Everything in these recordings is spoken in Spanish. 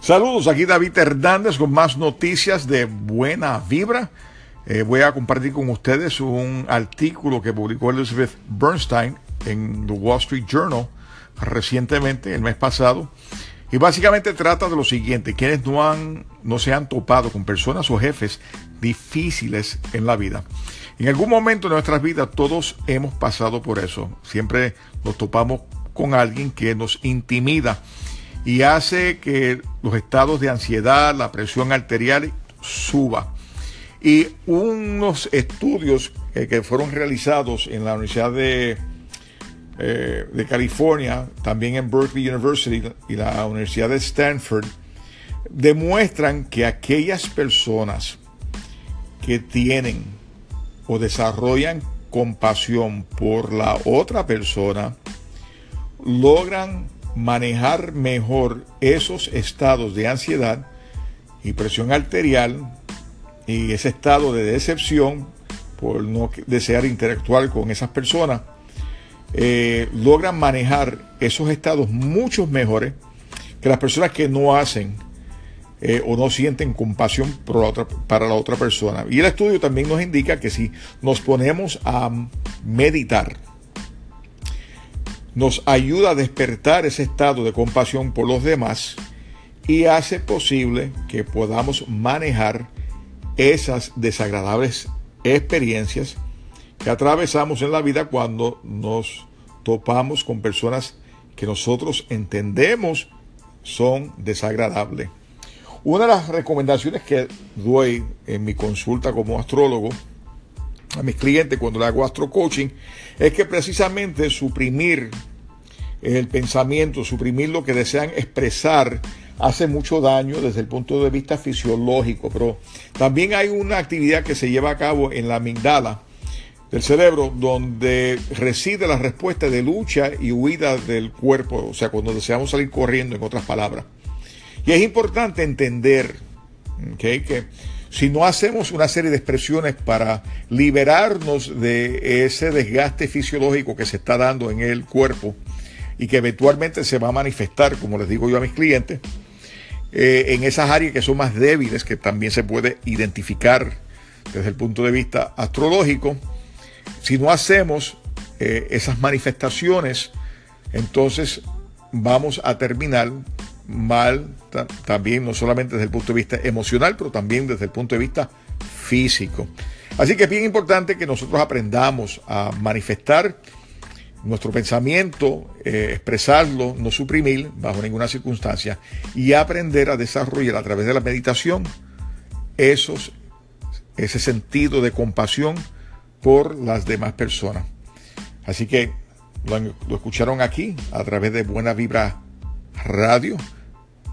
Saludos, aquí David Hernández con más noticias de buena vibra. Eh, voy a compartir con ustedes un artículo que publicó Elizabeth Bernstein en The Wall Street Journal recientemente, el mes pasado. Y básicamente trata de lo siguiente, quienes no, han, no se han topado con personas o jefes difíciles en la vida. En algún momento de nuestras vidas todos hemos pasado por eso. Siempre nos topamos con alguien que nos intimida y hace que los estados de ansiedad, la presión arterial suba. Y unos estudios que fueron realizados en la Universidad de, eh, de California, también en Berkeley University y la Universidad de Stanford, demuestran que aquellas personas que tienen o desarrollan compasión por la otra persona, logran manejar mejor esos estados de ansiedad y presión arterial y ese estado de decepción por no desear interactuar con esas personas, eh, logran manejar esos estados mucho mejores que las personas que no hacen eh, o no sienten compasión para la otra persona. Y el estudio también nos indica que si nos ponemos a meditar, nos ayuda a despertar ese estado de compasión por los demás y hace posible que podamos manejar esas desagradables experiencias que atravesamos en la vida cuando nos topamos con personas que nosotros entendemos son desagradables. Una de las recomendaciones que doy en mi consulta como astrólogo a mis clientes cuando le hago astro coaching es que precisamente suprimir el pensamiento, suprimir lo que desean expresar hace mucho daño desde el punto de vista fisiológico, pero también hay una actividad que se lleva a cabo en la amigdala del cerebro donde reside la respuesta de lucha y huida del cuerpo, o sea, cuando deseamos salir corriendo, en otras palabras. Y es importante entender que si no hacemos una serie de expresiones para liberarnos de ese desgaste fisiológico que se está dando en el cuerpo y que eventualmente se va a manifestar, como les digo yo a mis clientes, eh, en esas áreas que son más débiles, que también se puede identificar desde el punto de vista astrológico, si no hacemos eh, esas manifestaciones, entonces vamos a terminar mal también, no solamente desde el punto de vista emocional, pero también desde el punto de vista físico. Así que es bien importante que nosotros aprendamos a manifestar nuestro pensamiento, eh, expresarlo, no suprimir bajo ninguna circunstancia y aprender a desarrollar a través de la meditación esos, ese sentido de compasión por las demás personas. Así que lo, lo escucharon aquí a través de Buena Vibra Radio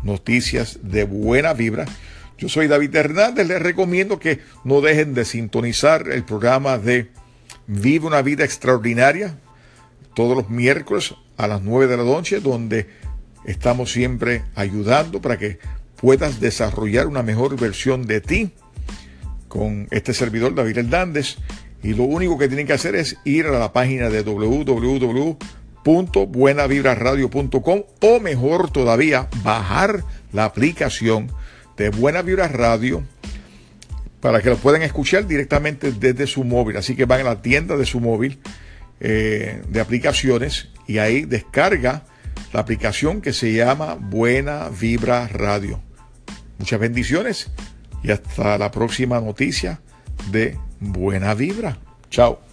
noticias de buena vibra. Yo soy David Hernández, les recomiendo que no dejen de sintonizar el programa de Vive una vida extraordinaria todos los miércoles a las 9 de la noche, donde estamos siempre ayudando para que puedas desarrollar una mejor versión de ti con este servidor David Hernández. Y lo único que tienen que hacer es ir a la página de www www.buenavibraradio.com o mejor todavía, bajar la aplicación de Buena Vibra Radio para que lo puedan escuchar directamente desde su móvil. Así que van a la tienda de su móvil eh, de aplicaciones y ahí descarga la aplicación que se llama Buena Vibra Radio. Muchas bendiciones y hasta la próxima noticia de Buena Vibra. Chao.